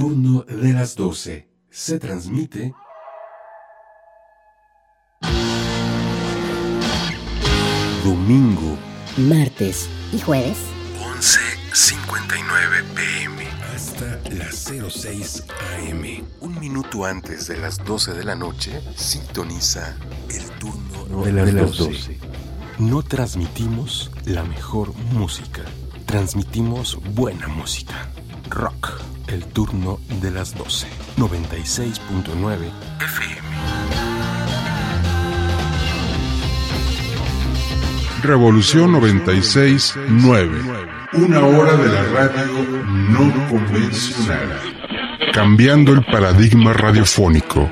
turno de las 12 se transmite domingo, martes y jueves 11.59 pm hasta las 06 am. Un minuto antes de las 12 de la noche, sintoniza el turno de las, 12. No transmitimos la mejor música, transmitimos buena música. Rock, el turno de las 12. 96.9 FM. Revolución 96.9. Una hora de la radio no convencional. Cambiando el paradigma radiofónico.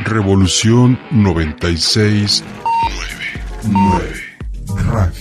Revolución 96.9. 9. Radio.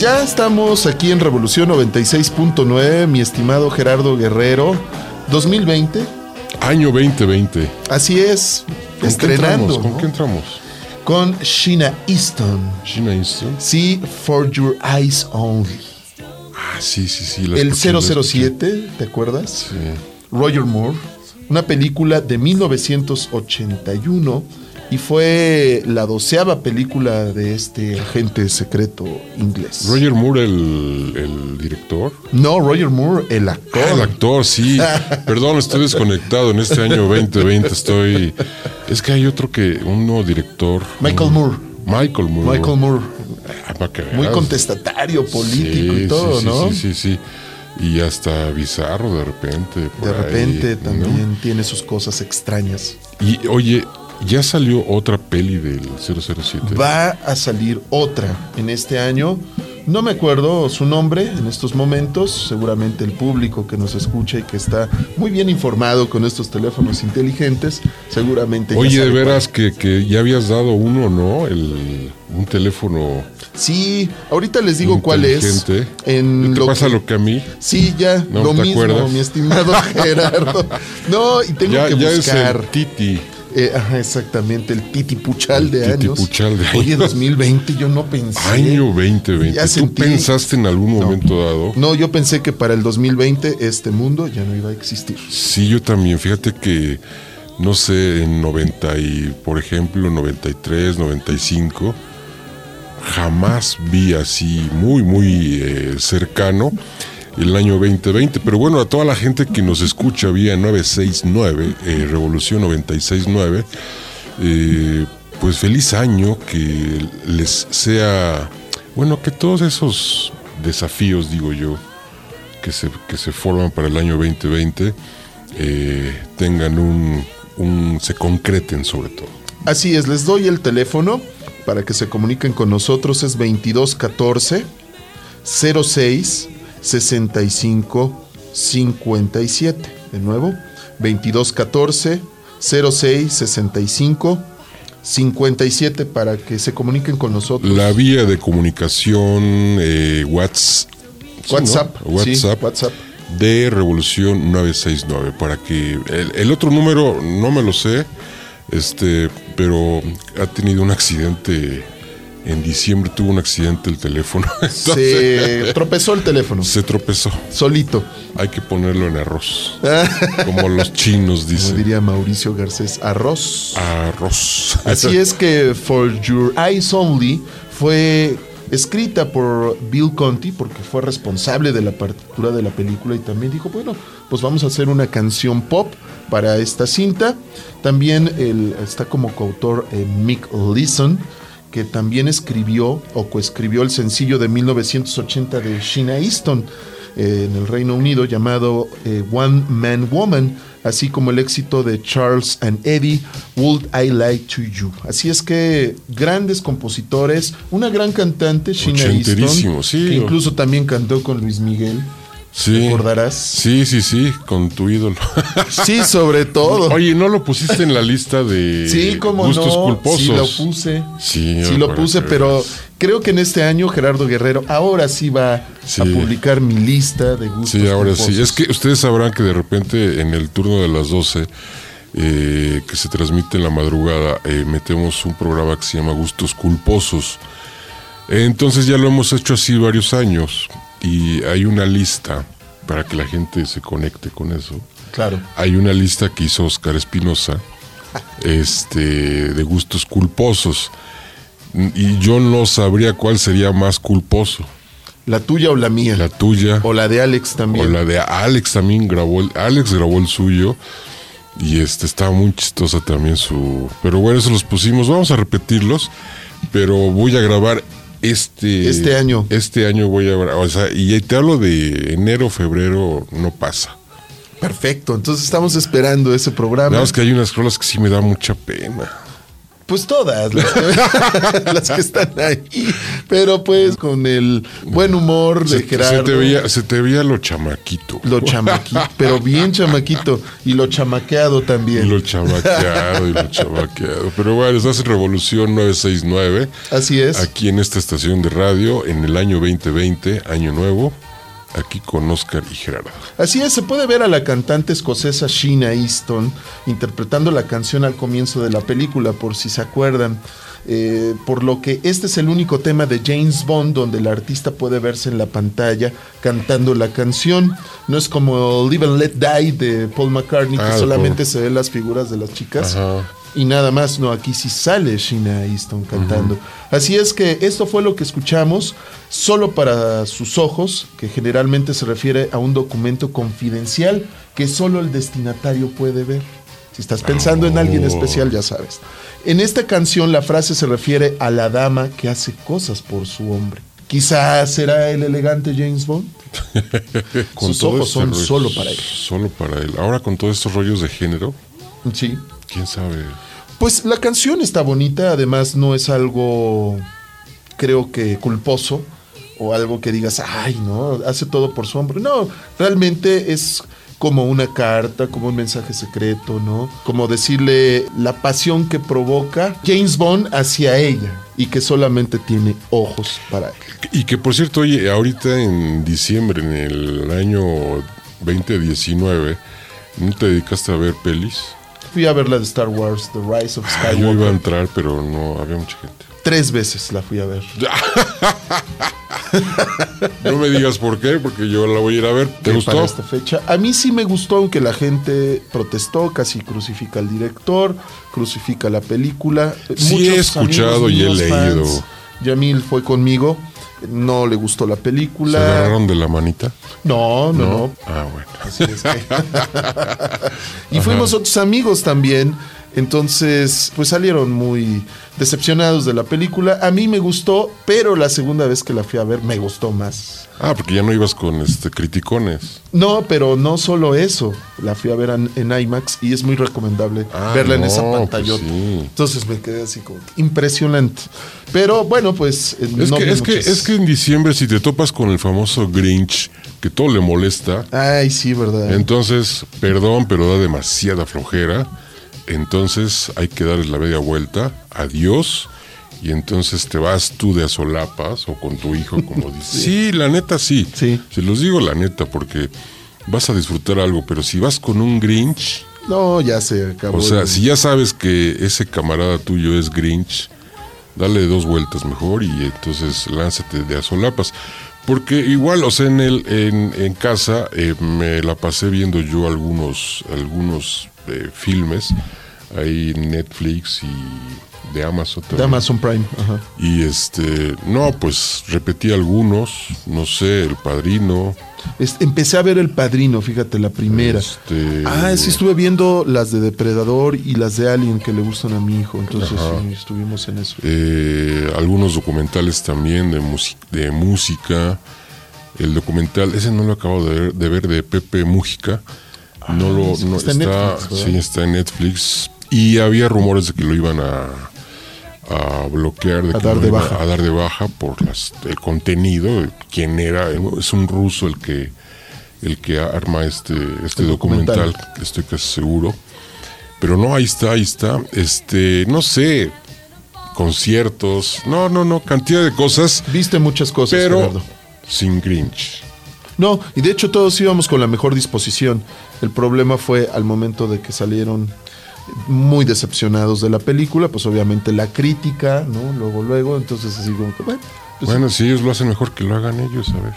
Pues ya estamos aquí en Revolución 96.9, mi estimado Gerardo Guerrero, 2020. Año 2020. Así es, ¿Con estrenando Qué entramos? ¿Con ¿no? qué entramos? con Sheena Easton. China Easton. Sí, For Your Eyes Only. Ah, sí, sí, sí. El escuché, la escuché. 007, ¿te acuerdas? Sí. Roger Moore, una película de 1981 y fue la doceava película de este agente secreto inglés. Roger Moore, el, el director. No, Roger Moore, el actor. Ah, el actor, sí. Perdón, estoy desconectado en este año 2020. Estoy Es que hay otro que, uno director. Michael un- Moore. Michael Moore. Michael Moore, Ah, muy contestatario, político Sí, y todo, sí, ¿no? Sí, sí, sí. Y hasta bizarro de repente. por De repente ahí, ¿no? también tiene sus cosas extrañas. Y oye, ya salió otra peli del 007. Va a salir otra en este año. No me acuerdo su nombre en estos momentos. Seguramente el público que nos escucha y que está muy bien informado con estos teléfonos inteligentes, seguramente. ya Oye, de sabe veras que, que ya habías dado uno, ¿no? El, un teléfono. Sí, ahorita les digo cuál es. En ¿Te lo pasa que- lo que a mí? Sí, ya, ¿No lo mismo, acuerdas? mi estimado Gerardo. No, y tengo Ya, que ya es buscar. el Titi. Eh, exactamente, el titipuchal de El años. titipuchal de Oye, años. 2020 yo no pensé. Año 2020. Ya ¿Tú sentí- pensaste en algún momento dado? No, yo pensé que para el 2020 este mundo ya no iba a existir. Sí, yo también. Fíjate que, no sé, en 90 y, por ejemplo, 93, 95, jamás vi así muy, muy eh, cercano el año 2020. Pero bueno, a toda la gente que nos escucha vía 969, eh, Revolución 969, eh, pues feliz año, que les sea, bueno, que todos esos desafíos, digo yo, que se, que se forman para el año 2020 eh, tengan un, se concreten sobre todo. Así es, les doy el teléfono para que se comuniquen con nosotros. Es 2214 06 65 57. De nuevo, 2214 06 65 57 para que se comuniquen con nosotros. La vía de comunicación eh, Whats- sí, ¿no? WhatsApp. sí, WhatsApp WhatsApp. de Revolución 969 para que el, el otro número no me lo sé, este, pero ha tenido un accidente en diciembre tuvo un accidente el teléfono. Entonces, Se tropezó el teléfono. se tropezó. Solito. Hay que ponerlo en arroz. Como los chinos Como dicen. diría Mauricio Garcés, arroz. Arroz. Así es que For Your Eyes Only fue escrita por Bill Conti porque fue responsable de la partitura de la película y también dijo, bueno, pues vamos a hacer una canción pop para esta cinta. También el- está como coautor eh, Mick Leeson, que también escribió o coescribió el sencillo de 1980 de Sheena Easton eh, en el Reino Unido llamado eh, One Man Woman, así como el éxito de Charles and Eddie, Would I Like to You. Así es que grandes compositores, una gran cantante, Sheena Easton, sí. que incluso también cantó con Luis Miguel. Sí. ¿Recordarás? Sí, sí, sí, con tu ídolo. Sí, sobre todo. Oye, ¿no lo pusiste en la lista de Sí, como gustos no, culposos? sí lo puse. Sí, Sí lo puse, pero creo que en este año Gerardo Guerrero ahora sí va Sí. a publicar mi lista de gustos. Sí, ahora sí. culposos. Es que ustedes sabrán que de repente en el turno de las 12, eh, que se transmite en la madrugada, eh, metemos un programa que se llama Gustos Culposos. Entonces ya lo hemos hecho así varios años y hay una lista para que la gente se conecte con eso. Claro. Hay una lista que hizo Oscar Espinosa este, de gustos culposos. Y yo no sabría cuál sería más culposo. La tuya o la mía. La tuya o la de Alex o también. la de Alex también grabó. el- Alex grabó el suyo. Y este estaba muy chistosa también su. Pero bueno, eso los pusimos. Vamos a repetirlos. Pero voy a grabar este. Este año. Este año voy a. O sea, y te hablo de enero, febrero, no pasa. Perfecto. Entonces estamos esperando ese programa. Nada más que hay unas rolas que sí me da mucha pena. Pues todas las que, las que están ahí. Pero pues con el buen humor de Se, Gerardo. se te veía, se te veía lo chamaquito. Lo chamaquito, pero bien chamaquito. Y lo chamaqueado Y también. lo chamaqueado y lo chamaqueado. Pero bueno, estás en Revolución 969. Así es. Aquí en esta estación de radio, en el año 2020, año nuevo. Aquí con Oscar y Gerardo. Así es, se puede ver a la cantante escocesa Sheena Easton interpretando la canción al comienzo de la película, por si se acuerdan. Eh, por lo que este es el único tema de James Bond donde el artista puede verse en la pantalla cantando la canción. No es como Live and Let Die de Paul McCartney, Ah, que de solamente se ven las figuras de las chicas. Ajá. Y nada más, no, aquí sí sale Sheena Easton cantando. Así es que esto fue lo que escuchamos, solo para sus ojos, que generalmente se refiere a un documento confidencial que solo el destinatario puede ver. Si estás pensando en alguien Oh. especial, ya sabes. En esta canción la frase se refiere a la dama que hace cosas por su hombre. Quizás será el elegante James Bond. Sus todo ojos este son rollo- solo para él. Solo para él. Ahora con todos estos rollos de género, Sí. Quién sabe. Pues la canción está bonita, además no es algo, creo que culposo o algo que digas, ay, no, hace todo por su hombre. No, realmente es como una carta, como un mensaje secreto, ¿no? Como decirle la pasión que provoca James Bond hacia ella y que solamente tiene ojos para él. Y que por cierto, oye, ahorita en diciembre, en el año 2019, ¿no te dedicaste a ver pelis? Fui a ver la de Star Wars, The Rise of Ah, yo iba a Skywalker. entrar, pero no había mucha gente. Tres veces la fui a ver. No me digas por qué, porque yo la voy a ir a ver. ¿Te gustó? Para esta fecha. A mí sí me gustó, aunque la gente protestó, casi crucifica al director, crucifica la película. Sí, he escuchado y he leído. Yamil fue conmigo, no le gustó la ¿Se película. agarraron de la manita? No, no, no. Ah, bueno. Así es que- y fuimos otros amigos también. Entonces, pues salieron muy decepcionados de la película. A mí me gustó, pero la segunda vez que la fui a ver me gustó más. Ah, porque ya no ibas con este criticones. No, pero no solo eso. La fui a ver en, en IMAX y es muy recomendable Ah, verla en esa pues sí. Entonces me quedé así como impresionante. Pero bueno, pues eh, Es, no que, es, que, es que en diciembre, si te topas con el famoso Grinch, que todo le molesta, Ay, sí, verdad. entonces, perdón, pero da demasiada flojera. Entonces hay que darles la media vuelta. Adiós. Y entonces te vas tú de a solapas o con tu hijo, como dices. Sí, la neta sí. Sí. Se los digo la neta porque vas a disfrutar algo, pero si vas con un Grinch, No, ya se acabó. o sea, el- si ya sabes que ese camarada tuyo es Grinch, dale dos vueltas mejor y entonces lánzate de a solapas. Porque igual, o sea, en, el, en, en casa eh, me la pasé viendo yo algunos, algunos eh, filmes ahí Netflix y de Amazon de también. Amazon Prime. Ajá. Y este, no, pues repetí algunos, no sé, El Padrino. Empecé a ver El Padrino, fíjate, la primera. Este- Ah, sí, estuve viendo las de Depredador y las de Alien que le gustan a mi hijo. Entonces sí, estuvimos en eso. eh, algunos documentales también de, de música. El documental, ese no lo acabo de ver, de, ver, de Pepe Mújica. No lo, no, está está, en Netflix, sí, está en Netflix. Y había rumores de que lo iban a, a bloquear, de A que dar lo de iba baja. a dar de baja por las, el contenido, quién era. Es un ruso el que, el que arma este, este documental. documental, estoy casi seguro. Pero no, ahí está, ahí está. Este, no sé, conciertos, no, no, no, cantidad de cosas, Viste muchas cosas, pero Gerardo. sin Grinch. No, y de hecho todos íbamos con la mejor disposición. El problema fue al momento de que salieron muy decepcionados de la película, pues obviamente la crítica, ¿no? Luego, luego, entonces así como que, bueno, pues, Bueno, si ellos lo hacen mejor que lo hagan ellos, a ver.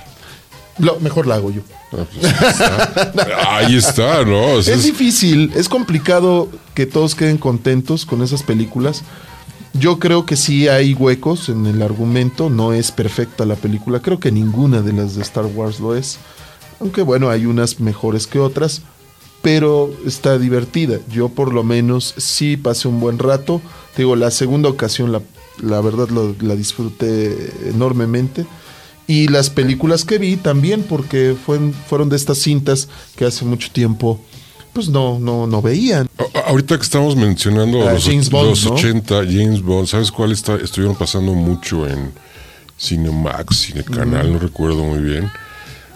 lo- mejor la hago yo. Ah, pues, ahí está. Ahí está, ¿no? O sea, Es es- difícil, es complicado que todos queden contentos con esas películas. Yo creo que sí hay huecos en el argumento, no es perfecta la película, creo que ninguna de las de Star Wars lo es, aunque bueno, hay unas mejores que otras, pero está divertida. Yo por lo menos sí pasé un buen rato, Te digo, la segunda ocasión la, la verdad lo- la disfruté enormemente. Y las películas que vi también, porque fueron, fueron de estas cintas que hace mucho tiempo pues no, no, no veían. A- a- Ahorita que estamos mencionando Ah, los, James Bond, los ¿no? 80, James Bond, ¿sabes cuál está, estuvieron pasando mucho en Cinemax, Cinecanal, no recuerdo muy bien?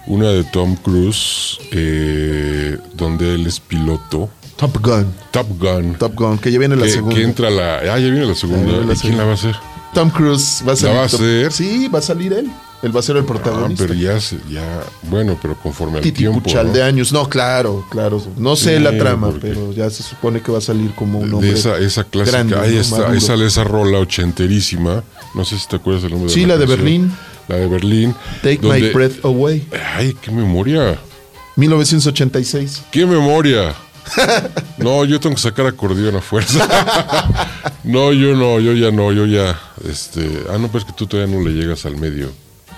Una de Tom Cruise, eh, donde él es piloto. Top Gun. Top Gun. Top Gun, que ya viene la que, segunda. que entra la... Ah, ya viene la segunda. Viene la ¿Y quién segunda. la va a hacer? Tom Cruise va a salir. va a hacer? Sí, va a salir él. Él va a ser el Ah, protagonista. pero ya, ya... Bueno, pero conforme al Titi tiempo... ¿no? de años. No, claro, claro. No sé Sí, la trama, pero ya se supone que va a salir como un hombre. de esa, esa clásica, grande, ahí ¿no? está, Maduro. esa, esa rola ochenterísima, no sé si te acuerdas del nombre Sí, de la de canción. Berlín. La de Berlín. Take donde- My Breath Away. Ay, qué memoria, 1986. qué memoria. No, yo tengo que sacar acordeón a fuerza. No, yo no, yo ya no, yo ya, este, ah, no, pues que tú todavía no le llegas al medio.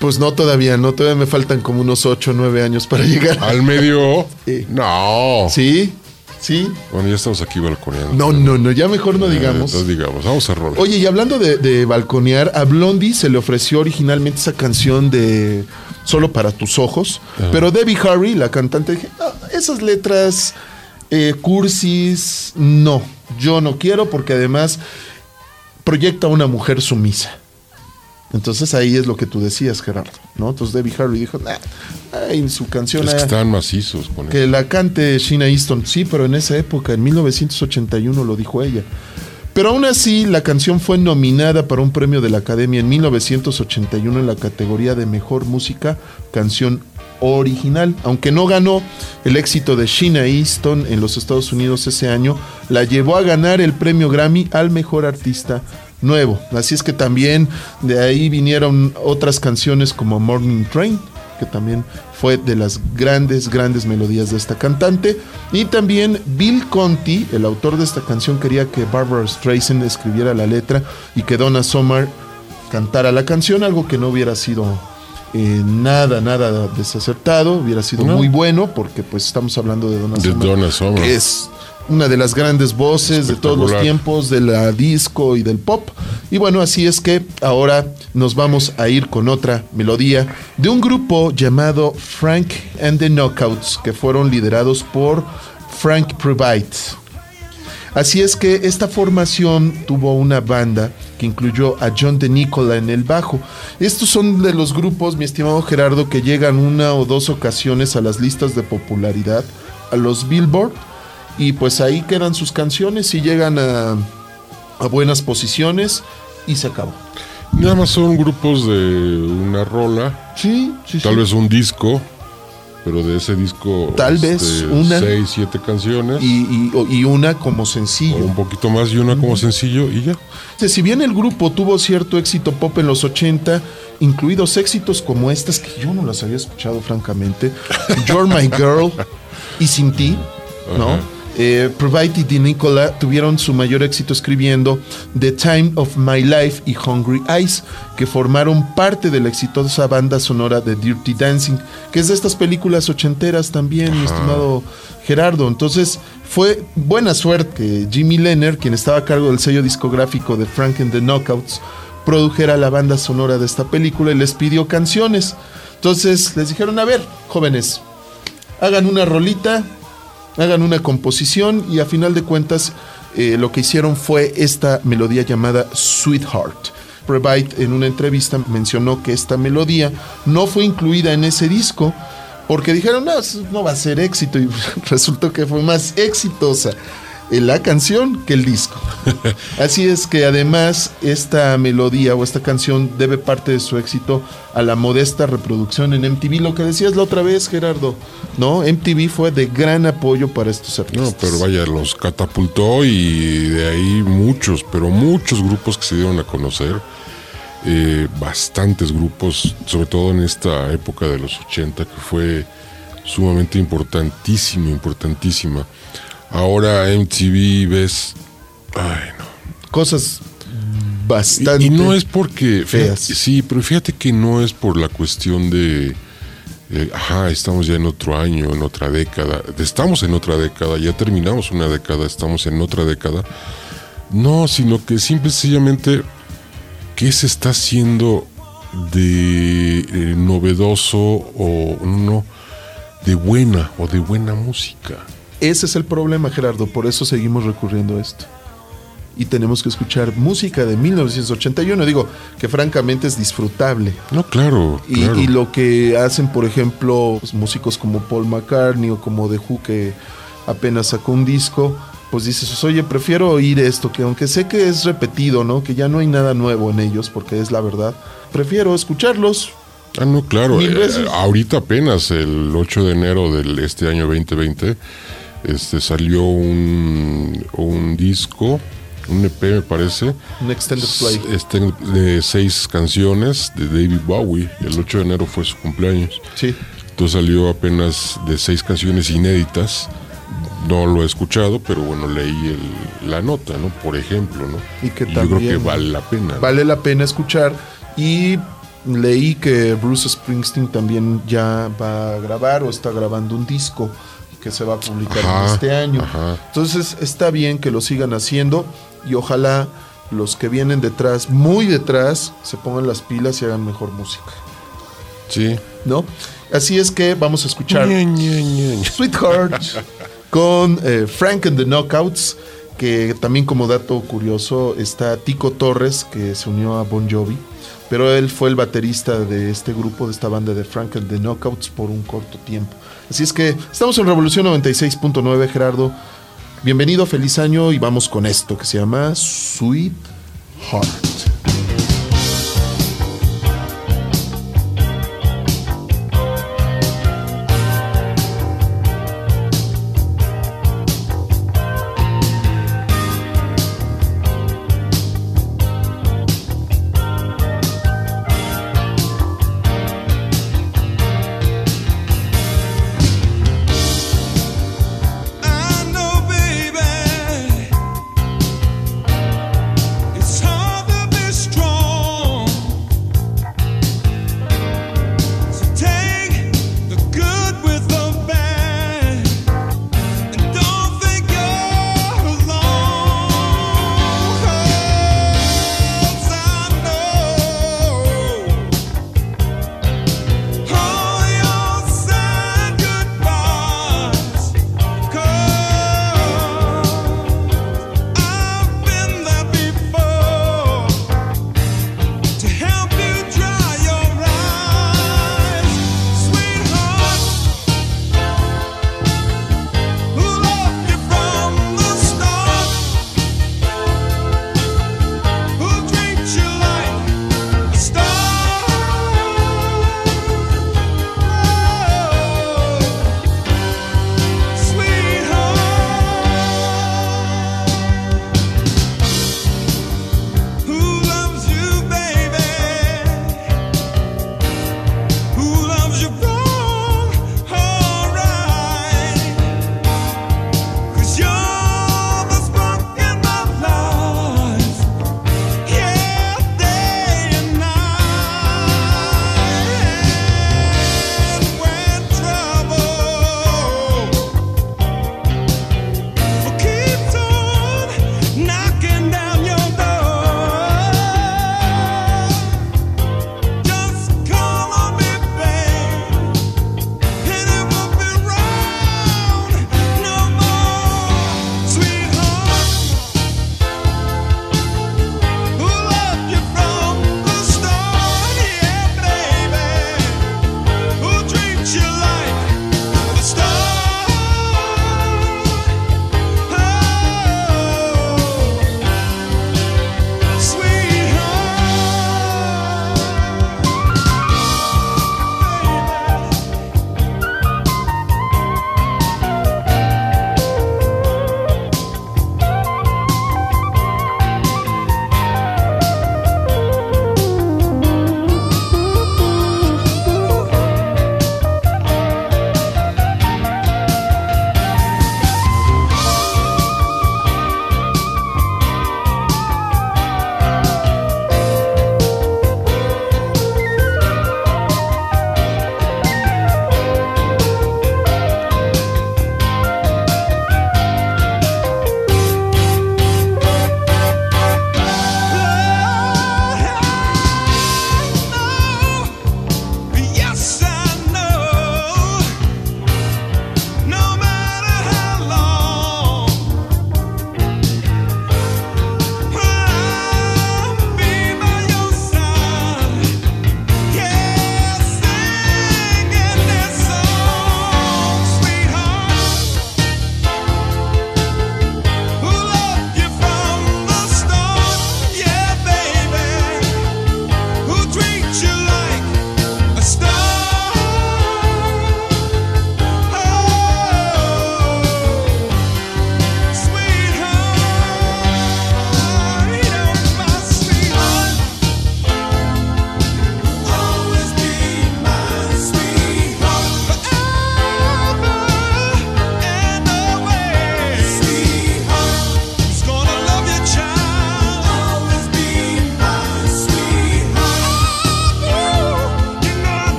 Pues no todavía, no, todavía me faltan como unos 8 o 9 años para llegar. ¿Al medio? Sí. No. ¿Sí? Sí. Bueno, ya estamos aquí balconeando. No, no, no, ya mejor no Eh, digamos. no digamos, vamos a rolar. Oye, y hablando de, de balconear, a Blondie se le ofreció originalmente esa canción de Solo para tus ojos, pero Debbie Harry, la cantante, dije, "No, esas letras eh, cursis, no, yo no quiero porque además proyecta a una mujer sumisa. Entonces ahí es lo que tú decías, Gerardo, ¿no? Entonces Debbie Harry dijo, nah, en su canción es que están macizos con que la cante Sheena Easton. Sí, pero en esa época, en 1981 lo dijo ella. Pero aún así, la canción fue nominada para un premio de la Academia en 1981 en la categoría de Mejor Música, Canción Original. Aunque no ganó el éxito de Sheena Easton en los Estados Unidos ese año, la llevó a ganar el premio Grammy al Mejor Artista Nuevo. Así es que también de ahí vinieron otras canciones como Morning Train, que también fue de las grandes, grandes melodías de esta cantante. Y también Bill Conti, el autor de esta canción, quería que Barbara Streisand escribiera la letra y que Donna Summer cantara la canción, algo que no hubiera sido eh, nada, nada desacertado, hubiera sido No. muy bueno, porque pues estamos hablando de Donna De Summer, Donna Summer. que es una de las grandes voces de todos los tiempos de la disco y del pop. Y bueno, así es que ahora nos vamos a ir con otra melodía de un grupo llamado Frank and the Knockouts, que fueron liderados por Frank Provide. Así es que esta formación tuvo una banda que incluyó a John de Nicola en el bajo. Estos son de los grupos, mi estimado Gerardo, que llegan una o dos ocasiones a las listas de popularidad, a los Billboard, y pues ahí quedan sus canciones y llegan a, a buenas posiciones y se acabó. Nada más son grupos de una rola, Sí, sí, tal sí. vez un disco, pero de ese disco. Tal vez una. Seis, siete canciones. Y, y- o- y una como o sencillo. un poquito más y una como sencillo y ya. Este, Si bien el grupo tuvo cierto éxito pop en los 80, incluidos éxitos como estas que yo no las había escuchado francamente, You're My Girl y Sin Ti, ¿no? Ajá. Eh, Provide y Di Nicola tuvieron su mayor éxito escribiendo The Time of My Life y Hungry Eyes, que formaron parte de la exitosa banda sonora de Dirty Dancing, que es de estas películas ochenteras también, mi estimado Gerardo. Entonces, fue buena suerte Jimmy Lenner, quien estaba a cargo del sello discográfico de Frank and the Knockouts, produjera la banda sonora de esta película y les pidió canciones. Entonces les dijeron, a ver, jóvenes, hagan una rolita, hagan una composición y a final de cuentas eh, lo que hicieron fue esta melodía llamada Sweetheart. Provide en una entrevista mencionó que esta melodía no fue incluida en ese disco porque dijeron, no, no va a ser éxito y resultó que fue más exitosa la canción que el disco. Así es que además esta melodía o esta canción debe parte de su éxito a la modesta reproducción en MTV, lo que decías la otra vez Gerardo, ¿no? MTV fue de gran apoyo para estos artistas. No, pero vaya, los catapultó y de ahí muchos, pero muchos grupos que se dieron a conocer. eh, bastantes grupos, sobre todo en esta época de los 80, que fue sumamente importantísima, importantísima. Ahora MTV ves. Ay, no. Cosas Y- bastante Y, no es porque. feas. fíjate- sí, pero fíjate que no es por la cuestión de. eh, ajá, estamos ya en otro año, en otra década. Estamos en otra década, ya terminamos una década, estamos en otra década. No, sino que simple y sencillamente. ¿Qué se está haciendo de eh, novedoso o no? De buena o de buena música. Ese es el problema, Gerardo, por eso seguimos recurriendo a esto. Y tenemos que escuchar música de 1981, digo, que francamente es disfrutable. No, claro. Y, claro. y lo que hacen, por ejemplo, pues, músicos como Paul McCartney o como The Who, que apenas sacó un disco, pues dices, oye, prefiero oír esto, que aunque sé que es repetido, ¿no? Que ya no hay nada nuevo en ellos, porque es la verdad, prefiero escucharlos. Ah, no, claro. Eh, ahorita apenas, el 8 de enero de este año 2020, este, salió un, un disco, un EP me parece, Un extended play. este, de seis canciones de David Bowie. El 8 de enero fue su cumpleaños. Sí. Entonces salió apenas de seis canciones inéditas. No lo he escuchado, pero bueno, leí el- la nota, ¿no? Por ejemplo, ¿no? Y que yo creo que también vale la pena. ¿no? Vale la pena escuchar. Y leí que Bruce Springsteen también ya va a grabar o está grabando un disco que se va a publicar Ajá, en este año. ajá. Entonces está bien que lo sigan haciendo y ojalá los que vienen detrás, muy detrás, se pongan las pilas y hagan mejor música. Sí. ¿No? Así es que vamos a escuchar. Sweetheart con eh, Frank and the Knockouts, que también como dato curioso está Tico Torres, que se unió a Bon Jovi, pero él fue el baterista de este grupo, de esta banda de Frank and the Knockouts por un corto tiempo. Así es que estamos en Revolución 96.9, Gerardo. Bienvenido, feliz año y vamos con esto que se llama Sweet Heart.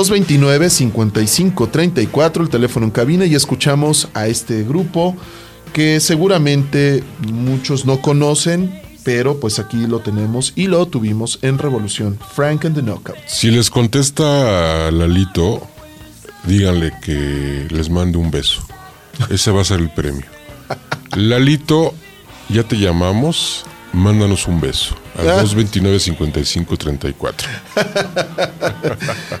229-5534, el teléfono en cabina, y escuchamos a este grupo que seguramente muchos no conocen, pero pues aquí lo tenemos y lo tuvimos en Revolución, Frank and the Knockouts. Si les contesta a Lalito, díganle que les mande un beso. Ese va a ser el premio. Lalito, ya te llamamos, mándanos un beso. Al Ah. 229-5534.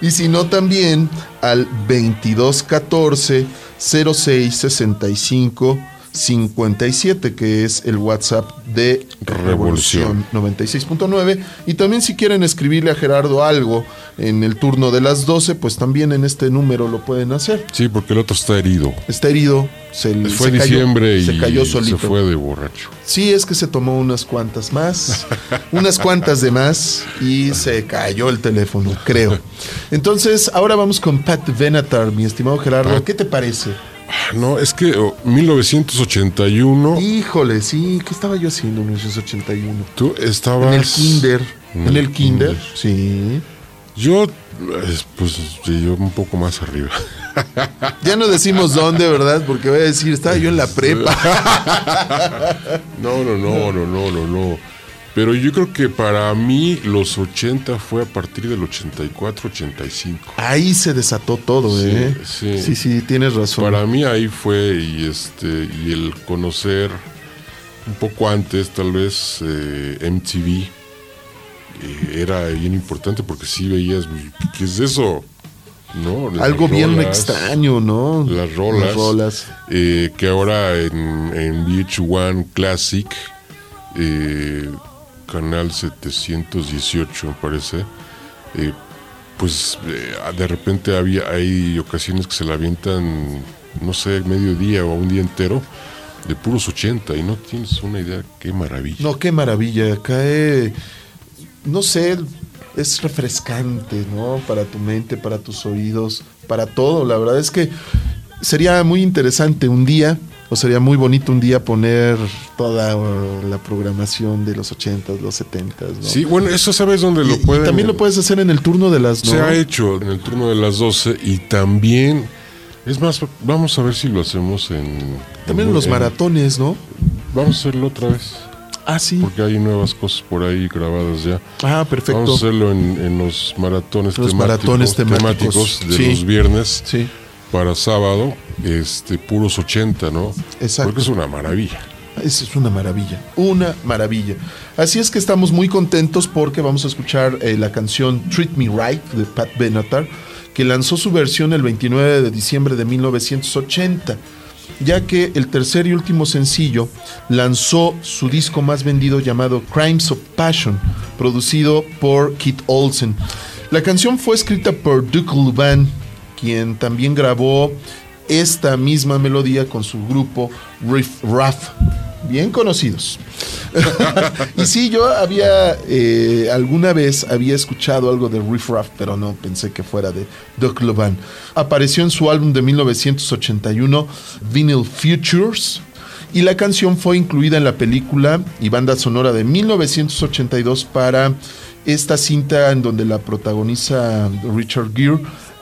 Y si no, también al 2214 0665 57, que es el WhatsApp de Revolución. Revolución 96.9. Y también si quieren escribirle a Gerardo algo en el turno de las 12, pues también en este número lo pueden hacer. Sí, porque el otro está herido. Está herido, se, Fue se cayó- diciembre se cayó solito. se fue de borracho. Sí, es que se tomó unas cuantas más, unas cuantas de más y se cayó el teléfono, creo. Entonces, ahora vamos con Pat Benatar, mi estimado Gerardo. Pat. ¿Qué te parece? No, es que oh, 1981, Híjole, sí, ¿qué estaba yo haciendo en 1981? tú estabas... En el kinder. En En el kinder, kinder. sí. Yo, pues, yo un poco más arriba. Ya no decimos dónde, ¿verdad? Porque voy a decir, estaba yo en la prepa. No, no, no, no, no, no, no. Pero yo creo que para mí los 80 fue a partir del 84, 85. Ahí se desató todo, Sí, ¿eh? sí. sí, sí, tienes razón. Para mí ahí fue y este y el conocer un poco antes tal vez eh, MTV eh, era bien importante porque sí veías qué es eso, ¿no? Las Algo bien extraño, ¿no? Las rolas, Las rolas. eh, que ahora en, en VH1 Classic, eh, canal 718 me parece, eh, pues eh, de repente había hay ocasiones que se la avientan, no sé, mediodía o un día entero de puros 80 y no tienes una idea qué maravilla. No, qué maravilla. Cae, no sé, es refrescante, ¿no? Para tu mente, para tus oídos, para todo. La verdad es que sería muy interesante un día, o sería muy bonito un día poner toda uh, la programación de los 80s, los 70s, ¿no? Sí, bueno, eso sabes dónde Y- lo y pueden. también lo puedes hacer en el turno de las Se ¿no? ha hecho en el turno de las 12 y también, es más, vamos a ver si lo hacemos en... También en los maratones, ¿no? Vamos a hacerlo otra vez, Ah, sí. porque hay nuevas cosas por ahí grabadas ya. Ah, perfecto. Vamos a hacerlo en, en los maratones Los temáticos, maratones temáticos, de sí. los viernes Sí. Para sábado, este puros 80, ¿no? Exacto. Porque es una maravilla. Esa es una maravilla, una maravilla. Así es que estamos muy contentos porque vamos a escuchar eh, la canción Treat Me Right de Pat Benatar, que lanzó su versión el 29 de diciembre de 1980, ya que el tercer y último sencillo lanzó su disco más vendido llamado Crimes of Passion, producido por Kit Olsen. La canción fue escrita por Duke Luban, quien también grabó esta misma melodía con su grupo Riff Raff, bien conocidos. y sí, yo había eh, alguna vez había escuchado algo de Riff Raff, pero no pensé que fuera de Doug Lovan. Apareció en su álbum de 1981, Vinyl Futures, y la canción fue incluida en la película y banda sonora de 1982 para esta cinta en donde la protagoniza Richard Gere,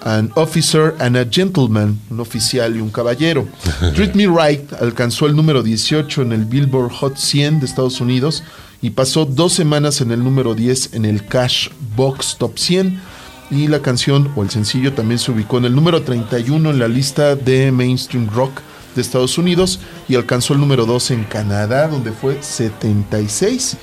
An Officer and a Gentleman, un oficial y un caballero. Treat Me Right alcanzó el número 18 en el Billboard Hot 100 de Estados Unidos y pasó dos semanas en el número 10 en el Cash Box Top 100 y la canción o el sencillo también se ubicó en el número 31 en la lista de mainstream rock de Estados Unidos y alcanzó el número 2 en Canadá, donde fue 76.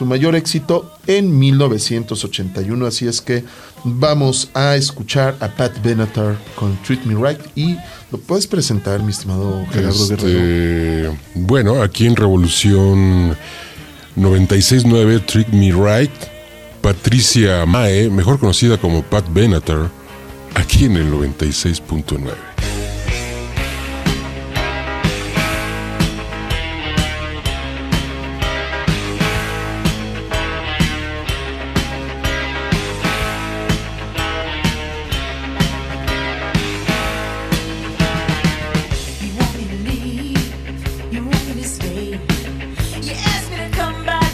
Su mayor éxito en 1981. Así es que vamos a escuchar a Pat Benatar con Treat Me Right. Y lo puedes presentar, mi estimado Gerardo Guerrero. Este, bueno, aquí en Revolución 96.9 Treat Me Right, Patricia Mae, mejor conocida como Pat Benatar, aquí en el 96.9. leave, you want me to stay. You ask me to come back,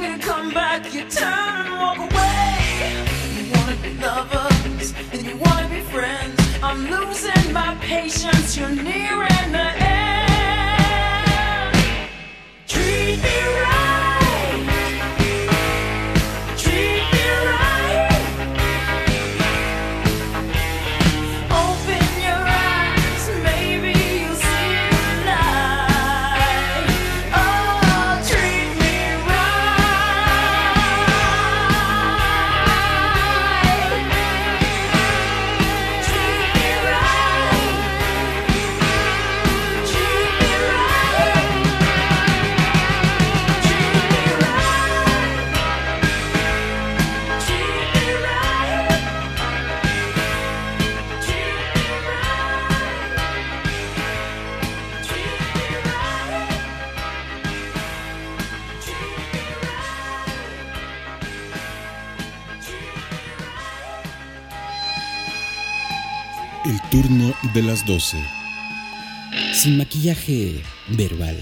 ask come back, you turn and walk away. You wanna be lovers, and you wanna be friends. I'm losing my patience, you're nearing the end. Las 12. Sin maquillaje verbal.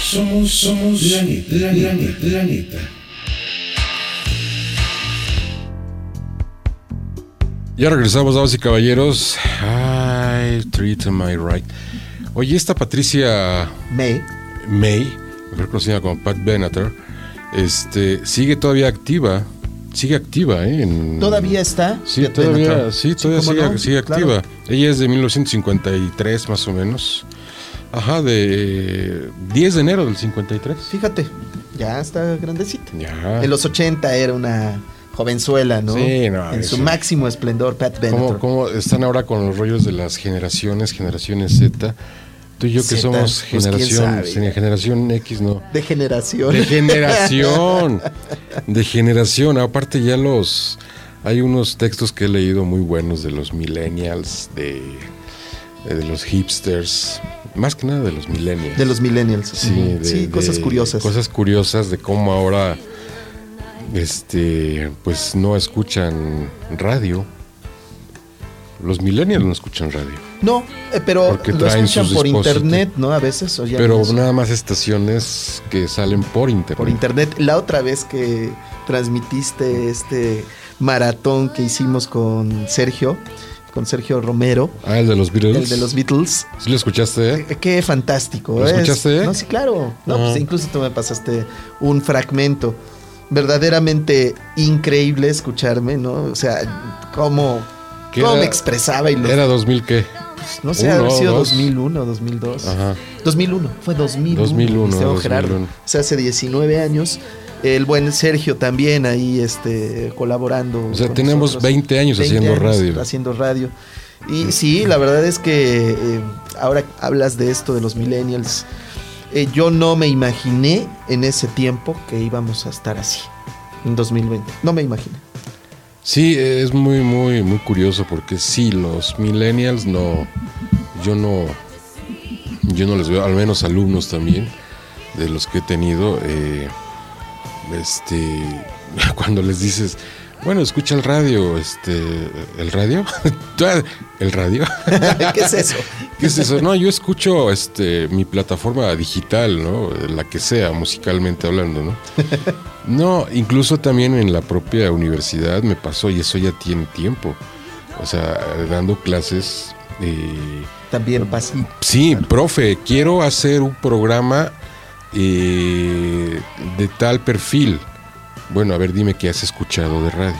Somos, somos la neta, la, la neta, la neta. Ya regresamos, damas y caballeros. Ay, treat my right. Oye, esta Patricia May. May, mejor conocida como Pat Benatar, este, sigue todavía activa. Sigue activa, ¿eh? En- ¿Todavía está? Sí, todavía, sí, todavía cómo sigue, no, sigue claro. activa. Ella es de 1953 más o menos. Ajá, de 10 de enero del 53. Fíjate, ya está grandecita. Ya. En los 80 era una jovenzuela, ¿no? Sí, no, En su eso. máximo esplendor, Pat ¿Cómo, Benatar. cómo están ahora con los rollos de las generaciones, generaciones Z? Tú y yo que Z, somos pues, generación, generación X, no. De generación. De generación. de generación. Aparte ya los... Hay unos textos que he leído muy buenos de los millennials, de, de los hipsters, más que nada de los millennials. De los millennials. Sí, de- sí, cosas de- curiosas. Cosas curiosas de cómo ahora este pues no escuchan radio. Los millennials no escuchan radio. No, eh, pero Porque lo traen escuchan sus por internet, ¿no? A veces. o ya Pero no es- nada más estaciones que salen por internet. por internet. La otra vez que transmitiste este maratón que hicimos con Sergio, con Sergio Romero, Ah, el de los Beatles. el de los Beatles. ¿Sí lo escuchaste? eh? Eh, Qué fantástico. ¿Lo es. escuchaste? No, sí, claro. No, Ah. pues incluso tú me pasaste un fragmento. Verdaderamente increíble escucharme, ¿no? O sea, cómo, ¿Qué cómo era? me expresaba y Era 2000 qué? pues, no sé, uno, haber sido dos. 2001, 2002. Ajá. 2001, fue 2001. 2001, mi estimado 2001. Gerardo. O sea, hace 19 años. El buen Sergio también ahí este, colaborando. O sea, tenemos nosotros. 20 años haciendo radio. Haciendo radio. Y sí, la verdad es que eh, ahora hablas de esto de los millennials. eh, yo no me imaginé en ese tiempo que íbamos a estar así. En 2020. No me imaginé. Sí, es muy, muy, muy curioso porque sí, los millennials no, yo no, yo no les veo, al menos alumnos también, de los que he tenido, eh, este, cuando les dices, bueno, escucha el radio, este, ¿el radio? ¿El radio? ¿Qué es eso? ¿Qué es eso? No, yo escucho este mi plataforma digital, ¿no? La que sea, musicalmente hablando, ¿no? No, incluso también en la propia universidad me pasó, y eso ya tiene tiempo. O sea, dando clases. eh, También pasa. sí, profe, quiero hacer un programa eh, de tal perfil. Bueno, a ver, dime qué has escuchado de radio.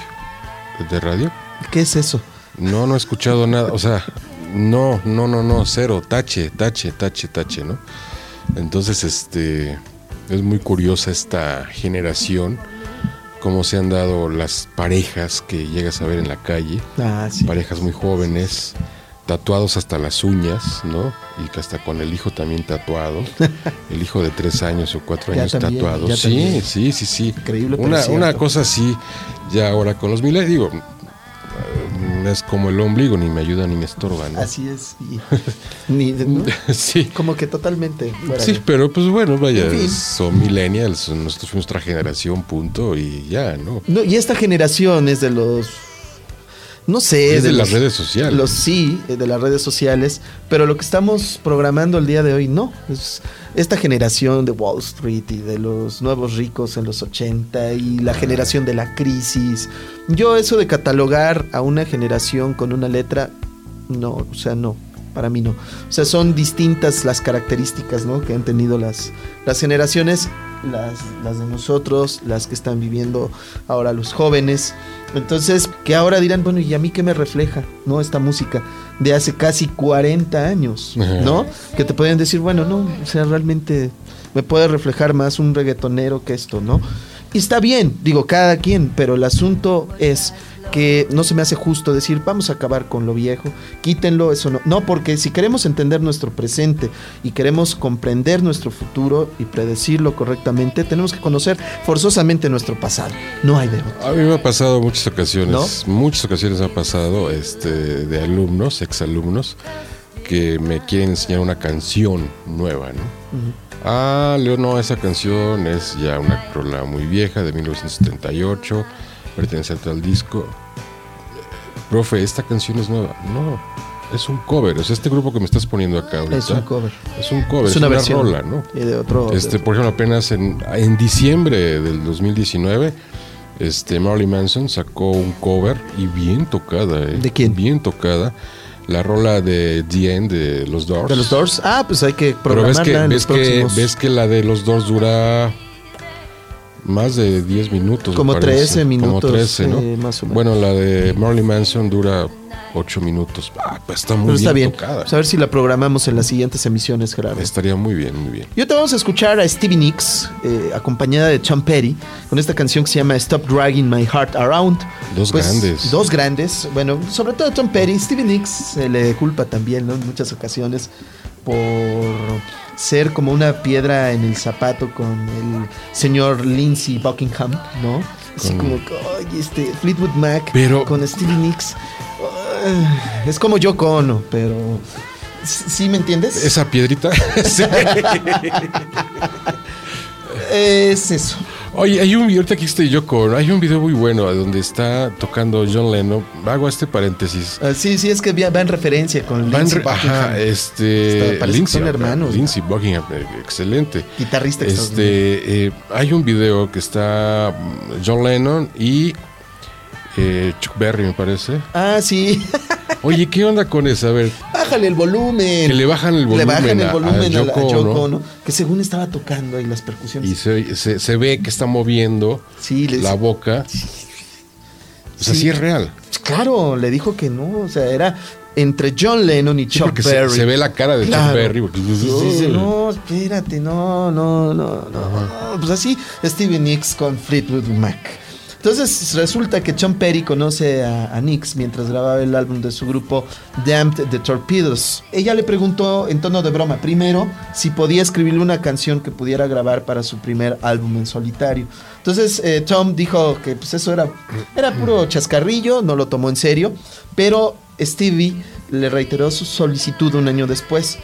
¿De radio? ¿Qué es eso? No, no he escuchado nada. O sea, no, no, no, no, cero, tache, tache, tache, tache, ¿no? Entonces, este, es muy curiosa esta generación, cómo se han dado las parejas que llegas a ver en la calle, Ah, sí. parejas muy jóvenes, tatuados hasta las uñas, ¿no? Y que hasta con el hijo también tatuado, el hijo de tres años o cuatro años también, tatuado. Sí, también. sí, sí, sí. Increíble, Una, una cosa así, ya ahora con los milenios, digo, eh, es como el ombligo, ni me ayuda ni me estorba, ¿no? Así es. y- ni, ¿no? Sí. Como que totalmente. fuera Sí, de- pero pues bueno, vaya, En fin. son millennials, nosotros fuimos nuestra generación, punto, y ya, ¿no? No, y esta generación es de los. No sé. Es de las los- redes sociales. Los sí, eh, de las redes sociales, pero lo que estamos programando el día de hoy no. Es esta generación de Wall Street y de los nuevos ricos en los 80 y la generación de la crisis. Yo eso de catalogar a una generación con una letra, no, o sea, no. Para mí no. O sea, son distintas las características ¿no? que han tenido las, las generaciones, las, las de nosotros, las que están viviendo ahora los jóvenes. Entonces, que ahora dirán, bueno, ¿y a mí qué me refleja? ¿No? Esta música de hace casi 40 años, ¿no? Que te pueden decir, bueno, no, o sea, realmente me puede reflejar más un reggaetonero que esto, ¿no? Y está bien, digo, cada quien, pero el asunto es que no se me hace justo decir, vamos a acabar con lo viejo, quítenlo, eso no. No, porque si queremos entender nuestro presente y queremos comprender nuestro futuro y predecirlo correctamente, tenemos que conocer forzosamente nuestro pasado. No hay de otro. A mí me ha pasado muchas ocasiones, muchas ocasiones me ha pasado este, de alumnos, exalumnos, que me quieren enseñar una canción nueva, ¿no? Ah, Leo, no, esa canción es ya una rola muy vieja, de 1978, pertenece a tal disco. Profe, esta canción es nueva. No, es un cover. O sea, este grupo que me estás poniendo acá ahorita. Es un cover. Es un cover, Es es, una versión. rola, ¿no? Y de otro. Este, por ejemplo, apenas en, en diciembre del 2019, este, Marilyn Manson sacó un cover y bien tocada, ¿eh? ¿De quién? Bien tocada. La rola de The End de los Doors. de los Doors. Ah, pues hay que Pero ves programarla que, en ves, los que, próximos. ves que la de los Doors dura más de 10 minutos. Como parece. 13 minutos, Como 13, ¿no? eh, más o menos. Bueno, la de Marilyn Manson dura 8 minutos. Ah, pues está muy Pero está bien. tocada. Pues a ver si la programamos en las siguientes emisiones. Estaría muy bien, muy bien. Y ahorita vamos a escuchar a Stevie Nicks, eh, acompañada de Tom Petty, con esta canción que se llama Stop Dragging My Heart Around. Dos Pues, grandes. Dos grandes. Bueno, sobre todo Tom Petty. Stevie Nicks se le culpa también, ¿no? En muchas ocasiones por ser como una piedra en el zapato con el señor Lindsey Buckingham, ¿no? Así como, que, "Ay, este, Fleetwood Mac Pero- con Stevie Nicks. Es como yo Ono, pero... ¿Sí me entiendes? Esa piedrita. Es eso. Oye, hay un video, ahorita que estoy yo con, hay un video muy bueno donde está tocando John Lennon. Hago este paréntesis. Ah, sí, sí, es que va va en referencia con Lindsey re- Buckingham, ajá, este. Está- que son hermanos, Lindsey Buckingham, eh, excelente. guitarrista. Este, eh, hay un video que está mm, John Lennon y eh, Chuck Berry, me parece. Ah, sí. Oye, ¿qué onda con eso? A ver, Bájale el volumen. que le bajan el volumen, Le bajan el a- a volumen a, a Yoko Ono, que según estaba tocando ahí las percusiones. y se, se- se ve que está moviendo sí, la boca. O sea, Sí. sí es real. Claro, le dijo que no, o sea, era entre John Lennon y Chuck se, Berry. se ve la cara de Claro. Chuck Berry. porque- no, espérate, no, no, no, no. Pues así, Stevie Nicks con Fleetwood Mac. Entonces resulta que John Perry conoce a, a Nicks mientras grababa el álbum de su grupo Damned the Torpedoes. Ella le preguntó en tono de broma, primero, si podía escribirle una canción que pudiera grabar para su primer álbum en solitario. Entonces eh, Tom dijo que pues eso era, era puro chascarrillo, no lo tomó en serio, pero Stevie le reiteró su solicitud un año después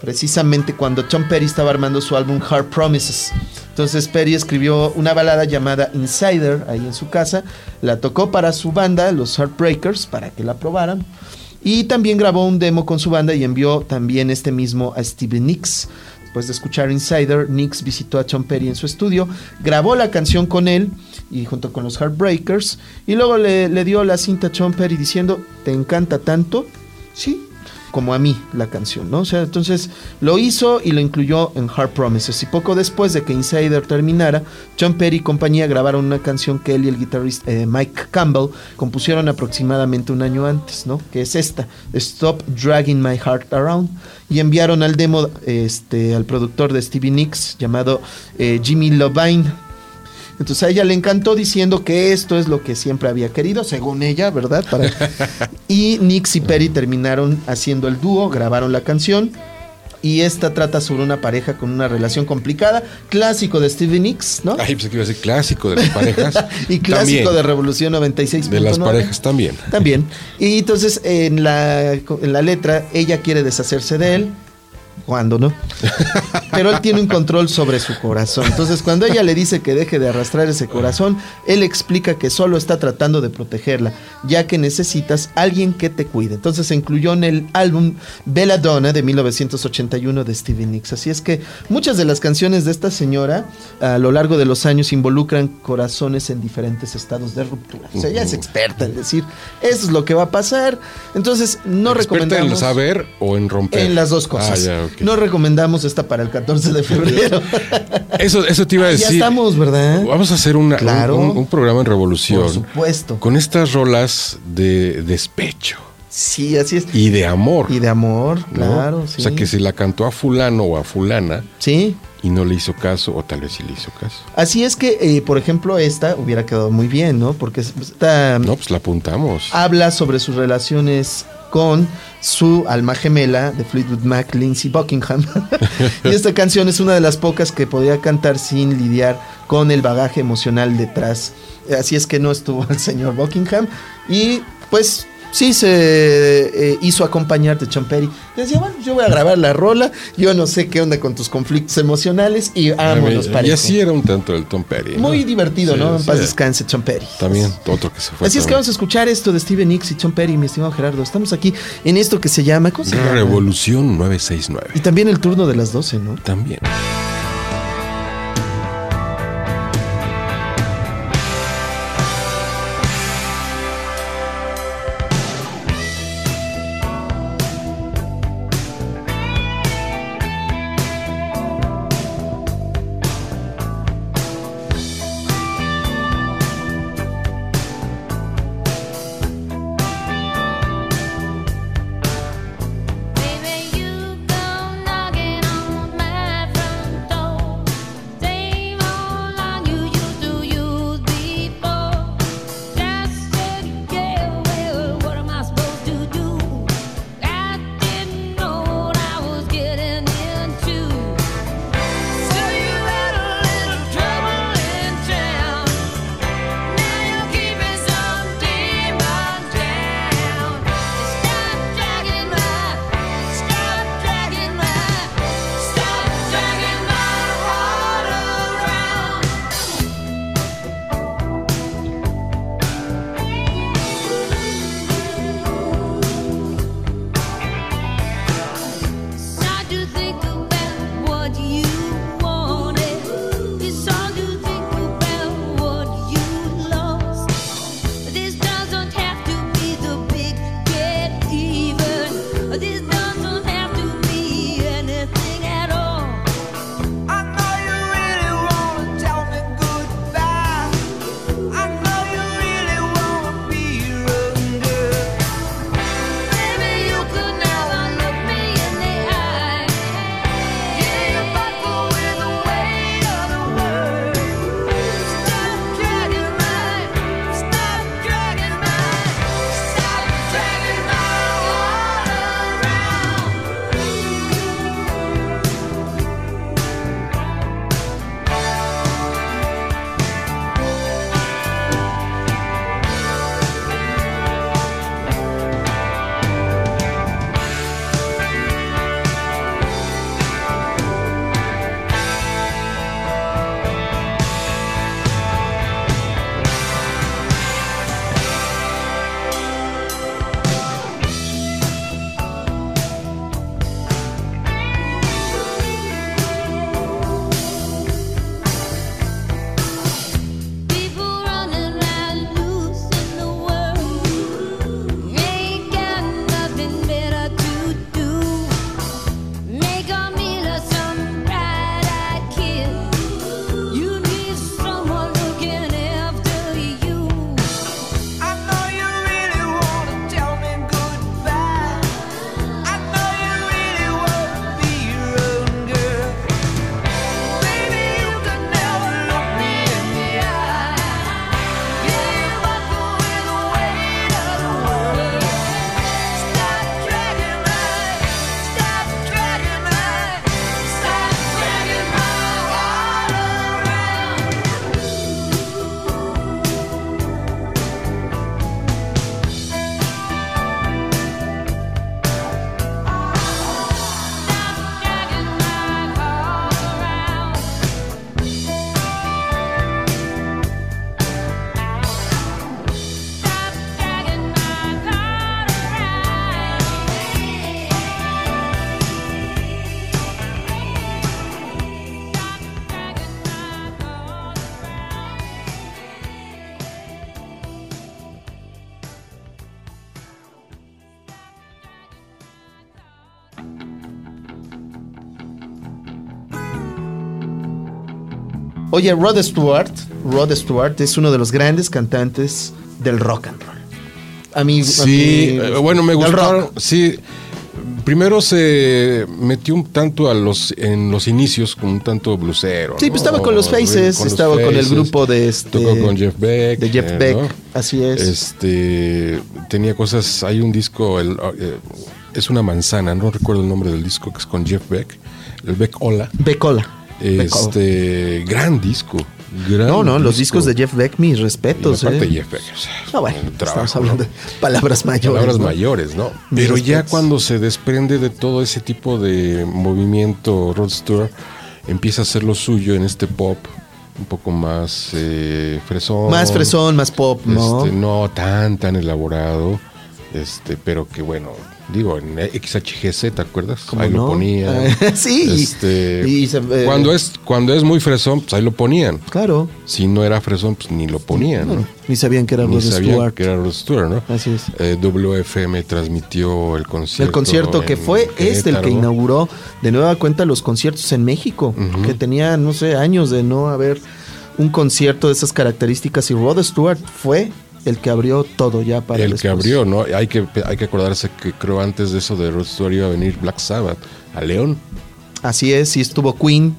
precisamente cuando Tom Petty estaba armando su álbum Hard Promises. Entonces Petty escribió una balada llamada Insider ahí en su casa, la tocó para su banda, los Heartbreakers, para que la probaran. Y también grabó un demo con su banda y envió también este mismo a Stevie Nicks. Después de escuchar Insider, Nicks visitó a Tom Petty en su estudio, grabó la canción con él y junto con los Heartbreakers y luego le, dio la cinta a Tom Petty diciendo, ¿te encanta tanto? Sí, como a mí la canción, ¿no? O sea, entonces lo hizo y lo incluyó en Hard Promises. Y poco después de que Insider terminara, John Perry y compañía grabaron una canción que él y el guitarrista eh, Mike Campbell compusieron aproximadamente un año antes, ¿no? Que es esta, Stop Dragging My Heart Around. Y enviaron al demo este, al productor de Stevie Nicks llamado eh, Jimmy Lovine. Entonces a ella le encantó diciendo que esto es lo que siempre había querido, según ella, ¿verdad? Para- y Nix y Perry terminaron haciendo el dúo, grabaron la canción. Y esta trata sobre una pareja con una relación complicada, clásico de Stevie Nicks, ¿no? Ay, pues que iba a decir clásico de las parejas. y clásico También, de Revolución 96. de las parejas también. También. Y entonces en la, en la letra ella quiere deshacerse de él, cuándo, ¿no? Pero él tiene un control sobre su corazón. Entonces, cuando ella le dice que deje de arrastrar ese corazón, él explica que solo está tratando de protegerla, ya que necesitas alguien que te cuide. Entonces, se incluyó en el álbum Belladonna de 1981 de Stevie Nicks. Así es que muchas de las canciones de esta señora a lo largo de los años involucran corazones en diferentes estados de ruptura. O sea, ella es experta en decir, eso es lo que va a pasar. Entonces, no ¿Experta en recomendamos... saber o en romper? En las dos cosas. Ah, ya, No recomendamos esta para el 14 de febrero. Eso, eso te iba a ya decir. estamos, ¿verdad? Vamos a hacer una- Claro. un, un programa en Revolución Por supuesto. con estas rolas de despecho Sí, así es. y de amor. Y de amor, ¿no? claro, sí. O sea, que se la cantó a fulano o a fulana Sí. y no le hizo caso, o tal vez sí le hizo caso. Así es que, eh, por ejemplo, esta hubiera quedado muy bien, ¿no? Porque esta No, pues la apuntamos. habla sobre sus relaciones con su alma gemela de Fleetwood Mac, Lindsey Buckingham. y esta canción es una de las pocas que podía cantar sin lidiar con el bagaje emocional detrás. Así es que no estuvo el señor Buckingham. Y pues sí se eh, hizo acompañar de Perry. Decía, bueno, yo voy a grabar la rola, yo no sé qué onda con tus conflictos emocionales y vámonos y parejo. así era un tanto el Tom Perry. ¿no? Muy divertido, Sí, ¿no? En sí. paz descanse, John Perry. También, otro que se fue. Así es que vamos a escuchar esto de Steven Nicks y John Perry, mi estimado Gerardo. Estamos aquí en esto que se llama. ¿Cómo se llama? Revolución 969. Y también el turno de las 12, ¿no? También. Oye, Rod Stewart, Rod Stewart es uno de los grandes cantantes del rock and roll. A mí, a Sí, mí- eh, bueno, me gustaron. Sí, primero se metió un tanto a los en los inicios con un tanto blusero. Sí, ¿no? pues estaba con los Faces, Con los estaba con el grupo de este Tocó con Jeff Beck. de Jeff eh, Beck, ¿no? así es. Este tenía cosas. Hay un disco, el, eh, es una manzana, no recuerdo el nombre del disco, que es con Jeff Beck, el Beck Hola. Becola. Becola. Este gran disco. gran No, no, los disco. discos de Jeff Beck, mis Y respetos. aparte eh. Jeff Beck. o sea, Ah, bueno, un estamos trabajo, hablando ¿no? de palabras mayores. palabras ¿no? mayores, ¿no? Mis Pero ya cuando se desprende de todo ese tipo de movimiento Rod Stewart, empieza a hacer lo suyo en este pop un poco más eh, fresón. Más fresón, más pop, ¿no? Este, no tan, tan elaborado. Este, pero que bueno, digo, en XHGC, ¿te acuerdas? ¿Cómo ahí no? lo ponían. Sí, Este, y se- eh, cuando es, cuando es muy fresón, pues ahí lo ponían. Claro. Si no era fresón, pues ni lo ponían, ¿no? Ni sabían que era Ni Rod sabían Stewart. que era Rod Stewart, ¿no? Así es. Eh, WFM transmitió el concierto. El concierto que fue este el que inauguró de nueva cuenta los conciertos en México, que tenía, no sé, años de no haber un concierto de esas características y Rod Stewart fue el que abrió todo ya para El después. que abrió, ¿no? Hay que, hay que acordarse que creo antes de eso de Rod Stewart iba a venir Black Sabbath a León. Así es, y estuvo Queen.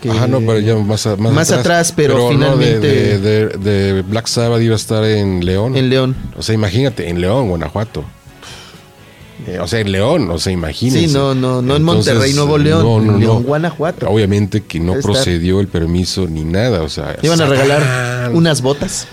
que- Ajá, no, pero ya más, a- más, Más atrás, pero no, finalmente- de, de- de- de Black Sabbath iba a estar en León. En León. O sea, imagínate, en León, Guanajuato. Eh, o sea, en León, o sea, imagínense. Sí, no, no, no en Monterrey, Nuevo León, en León, Guanajuato. Obviamente que no procedió el permiso ni nada, o sea. Iban a regalar unas botas.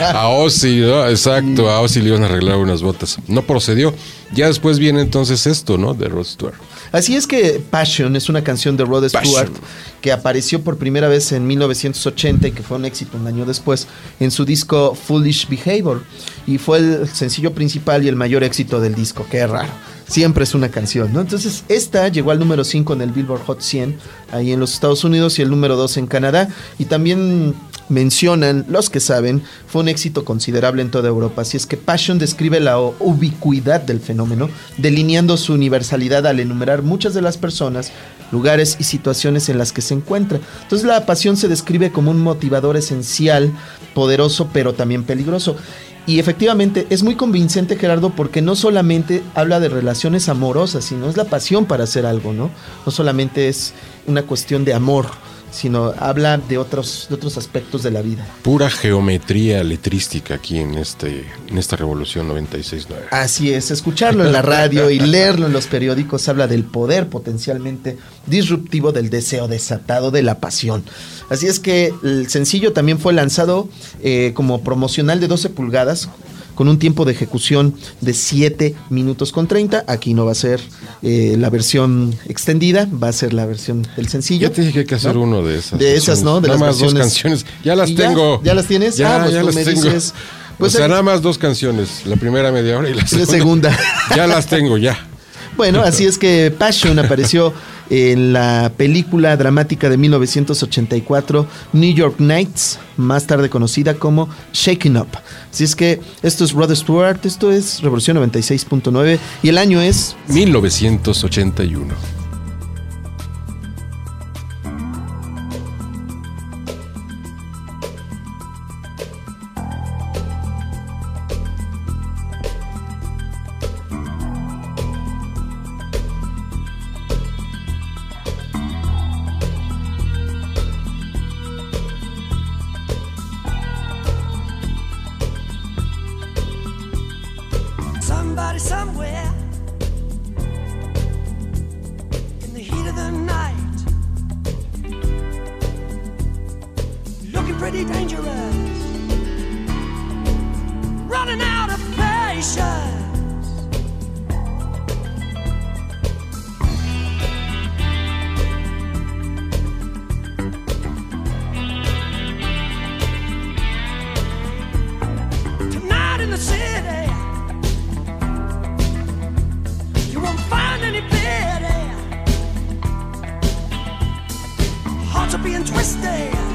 A Ozzy, ¿no? Exacto, a Ozzy le iban a arreglar unas botas. No procedió. Ya después viene entonces esto, ¿no? De Rod Stewart. Así es que Passion es una canción de Rod Stewart Passion. que apareció por primera vez en 1980 y que fue un éxito un año después en su disco Foolish Behavior y fue el sencillo principal y el mayor éxito del disco. Qué raro. Siempre es una canción, ¿no? Entonces, esta llegó al número 5 en el Billboard Hot 100 ahí en los Estados Unidos y el número 2 en Canadá. Y también mencionan, los que saben, fue un éxito considerable en toda Europa. Así es que Passion describe la ubicuidad del fenómeno, delineando su universalidad al enumerar muchas de las personas, lugares y situaciones en las que se encuentra. Entonces la pasión se describe como un motivador esencial, poderoso, pero también peligroso. Y efectivamente es muy convincente Gerardo porque no solamente habla de relaciones amorosas, sino es la pasión para hacer algo, ¿no? No solamente es una cuestión de amor, sino habla de otros, de otros aspectos de la vida. Pura geometría letrística aquí en, este, en esta revolución 96.9. Así es, escucharlo en la radio y leerlo en los periódicos habla del poder potencialmente disruptivo del deseo desatado de la pasión. Así es que el sencillo también fue lanzado eh, como promocional de 12 pulgadas con un tiempo de ejecución de 7 minutos con 30. Aquí no va a ser eh, la versión extendida, va a ser la versión del sencillo. Ya te dije que hacer ¿no? uno de esas. De esas, ¿no? De nada las más dos canciones. Ya las tengo. ¿Ya las tienes? Ya, Ah, pues ya tú las me tengo. dices. Pues o sea, nada más dos canciones. La primera media hora y la La segunda. segunda. ya las tengo, ya. Bueno, así es que Passion apareció en la película dramática de 1984 New York Nights, más tarde conocida como Shaking Up. Así es que esto es Rod Stewart, esto es Revolución 96.9 y el año es 1981. happy and twisty.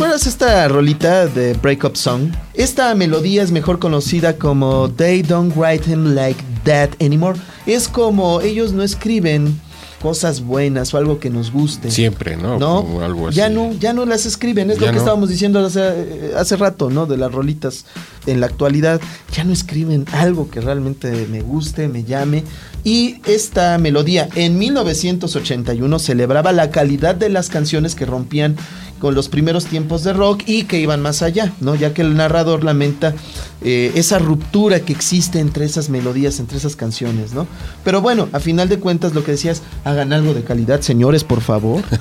Oye, ¿te acuerdas esta rolita de Breakup Song? Esta melodía es mejor conocida como They Don't Write Him Like That Anymore. Es como ellos no escriben cosas buenas o algo que nos guste. Siempre, ¿no? ¿No? Como algo así. Ya no, ya no las escriben, es Ya lo que no. estábamos diciendo hace, hace rato, ¿no? De las rolitas en la actualidad, ya no escriben algo que realmente me guste, me llame. Y esta melodía en 1981 celebraba la calidad de las canciones que rompían con los primeros tiempos de rock y que iban más allá, ¿no? Ya que el narrador lamenta eh, esa ruptura que existe entre esas melodías, entre esas canciones, ¿no? Pero bueno, a final de cuentas lo que decías, hagan algo de calidad, señores, por favor.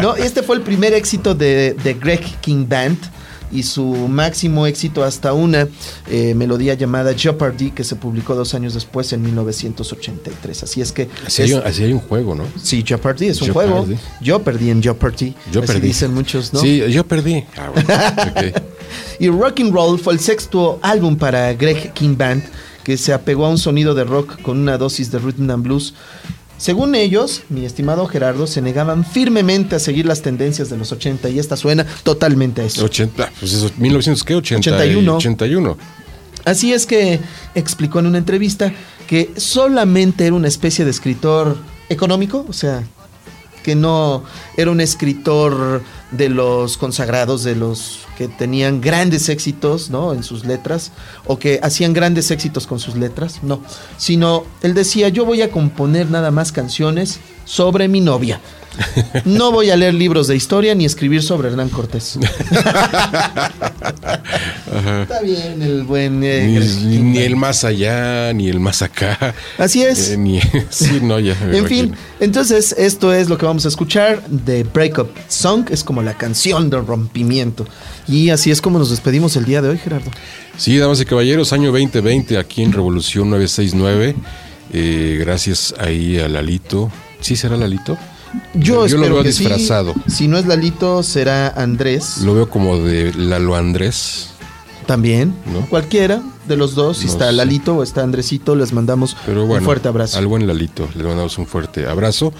No, este fue el primer éxito de, de Greg King Band y su máximo éxito hasta una eh, melodía llamada Jeopardy que se publicó dos años después en 1983. Así es que... Así es- hay, así hay un juego, ¿no? Sí, Jeopardy es un Jeopardy. juego. Yo perdí en Jeopardy. Yo así perdí. dicen muchos, ¿no? Sí, yo perdí. Ah, bueno. Y Rock and Roll fue el sexto álbum para Greg King Band que se apegó a un sonido de rock con una dosis de rhythm and blues. Según ellos, mi estimado Gerardo, se negaban firmemente a seguir las tendencias de los 80 y esta suena totalmente a eso. 80, pues eso, 1900, ¿qué? 80, 81. 81. Así es que explicó en una entrevista que solamente era una especie de escritor económico, o sea, que no era un escritor de los consagrados, de los que tenían grandes éxitos, ¿no? En sus letras, o que hacían grandes éxitos con sus letras, no, sino él decía, yo voy a componer nada más canciones sobre mi novia. No voy a leer libros de historia ni escribir sobre Hernán Cortés. Está bien el buen... eh, Ni, el más allá, ni el más acá. Así es. Eh, ni, sí, no, ya. me En fin, entonces esto es lo que vamos a escuchar de Breakup Song, es como la canción del rompimiento. Y así es como nos despedimos el día de hoy, Gerardo. Sí, damas y caballeros, año 2020 aquí en Revolución 969. Eh, gracias ahí a Lalito. ¿Sí será Lalito? Yo, lo espero veo que sí. disfrazado. Si no es Lalito, será Andrés. Lo veo como de Lalo Andrés. También. ¿No? Cualquiera de los dos, si No está sé. Lalito o está Andresito, les mandamos Pero bueno, un fuerte abrazo. Al buen Lalito, le mandamos un fuerte abrazo.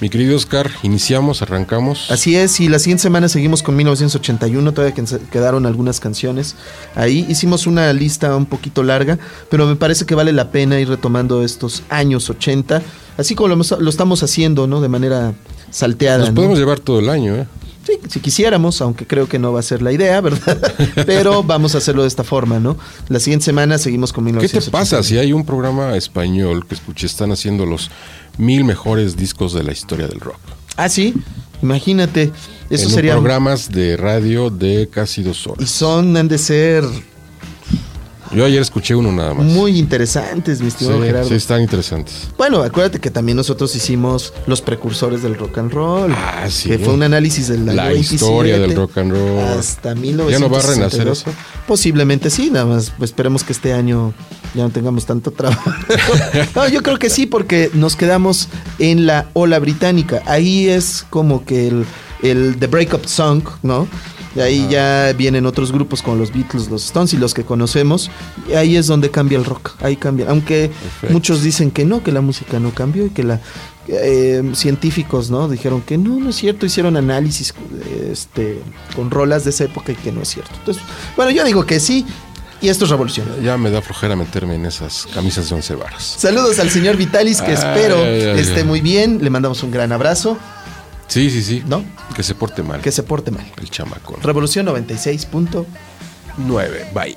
Mi querido Oscar, iniciamos, arrancamos. Así es, y la siguiente semana seguimos con 1981, todavía que- quedaron algunas canciones. Ahí hicimos una lista un poquito larga, pero me parece que vale la pena ir retomando estos años 80, así como lo, estamos haciendo, ¿no? De manera salteada. Nos ¿no? podemos llevar todo el año, ¿eh? Sí, si quisiéramos, aunque creo que no va a ser la idea, ¿verdad? pero vamos a hacerlo de esta forma, ¿no? La siguiente semana seguimos con ¿Qué 1981. te pasa si hay un programa español que escuché, están haciendo los mil mejores discos de la historia del rock? Ah, sí, imagínate, eso en sería... programas de radio de casi dos Y horas. son, han de ser Yo ayer escuché uno nada más. muy interesantes, mi sí, estimado Gerardo. sí, están interesantes. Bueno, acuérdate que también nosotros hicimos los precursores del rock and roll. Ah, sí. Que fue un análisis año La 27 historia del rock and roll. Hasta 1962. ¿Ya no va a renacer eso? Posiblemente sí, nada más pues, esperemos que este año ya no tengamos tanto trabajo. no, yo creo que sí, porque nos quedamos en la ola británica. Ahí es como que el, el The Breakup Song, ¿no? De ahí ya vienen otros grupos como los Beatles, los Stones y los que conocemos. Y ahí es donde cambia el rock. Ahí cambia. Aunque muchos dicen que no, que la música no cambió y que la eh, científicos, ¿no? Dijeron que no, no es cierto. Hicieron análisis este, con rolas de esa época y que no es cierto. Entonces, bueno, yo digo que sí. Y esto es revolución. Ya me da flojera meterme en esas camisas de once varas. Saludos al señor Vitalis, que Ay, espero ay, ay, esté muy bien. Le mandamos un gran abrazo. Sí, sí, sí. ¿No? Que se porte mal. Que se porte mal. El chamaco. Revolución 96. punto. 9. Bye.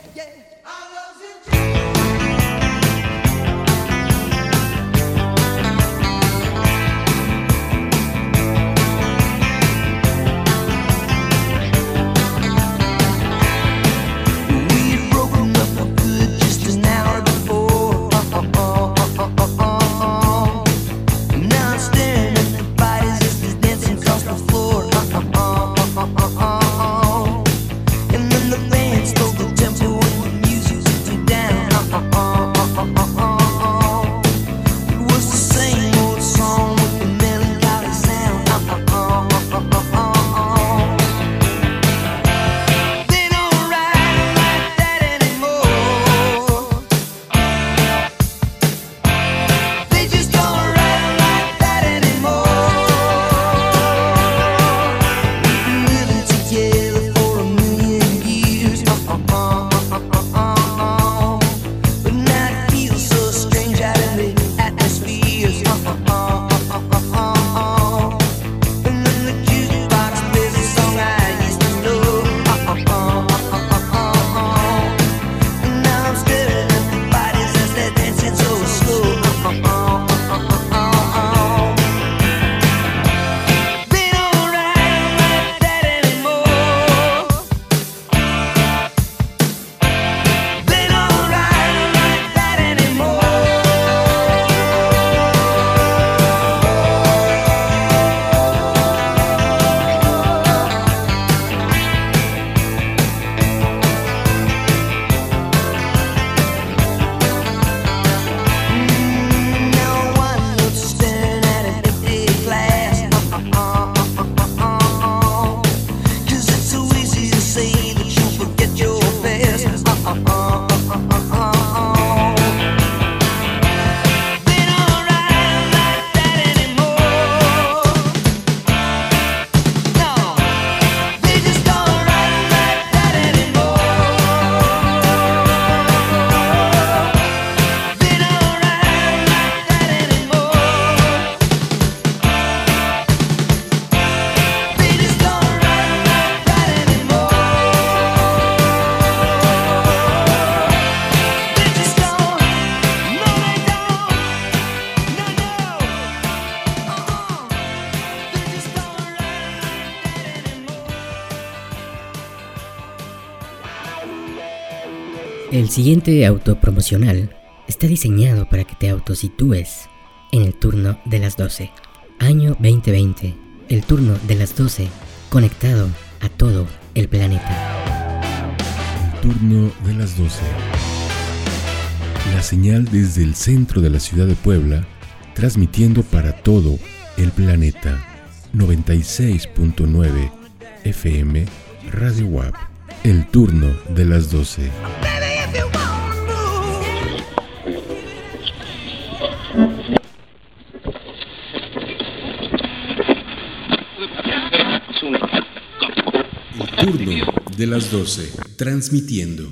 El siguiente autopromocional está diseñado para que te autositúes en el turno de las 12. Año 2020. El turno de las 12 conectado a todo el planeta. Turno de las 12. La señal desde el centro de la ciudad de Puebla, transmitiendo para todo el planeta. 96.9 FM Radio WAP. El turno de las 12. De las 12. Transmitiendo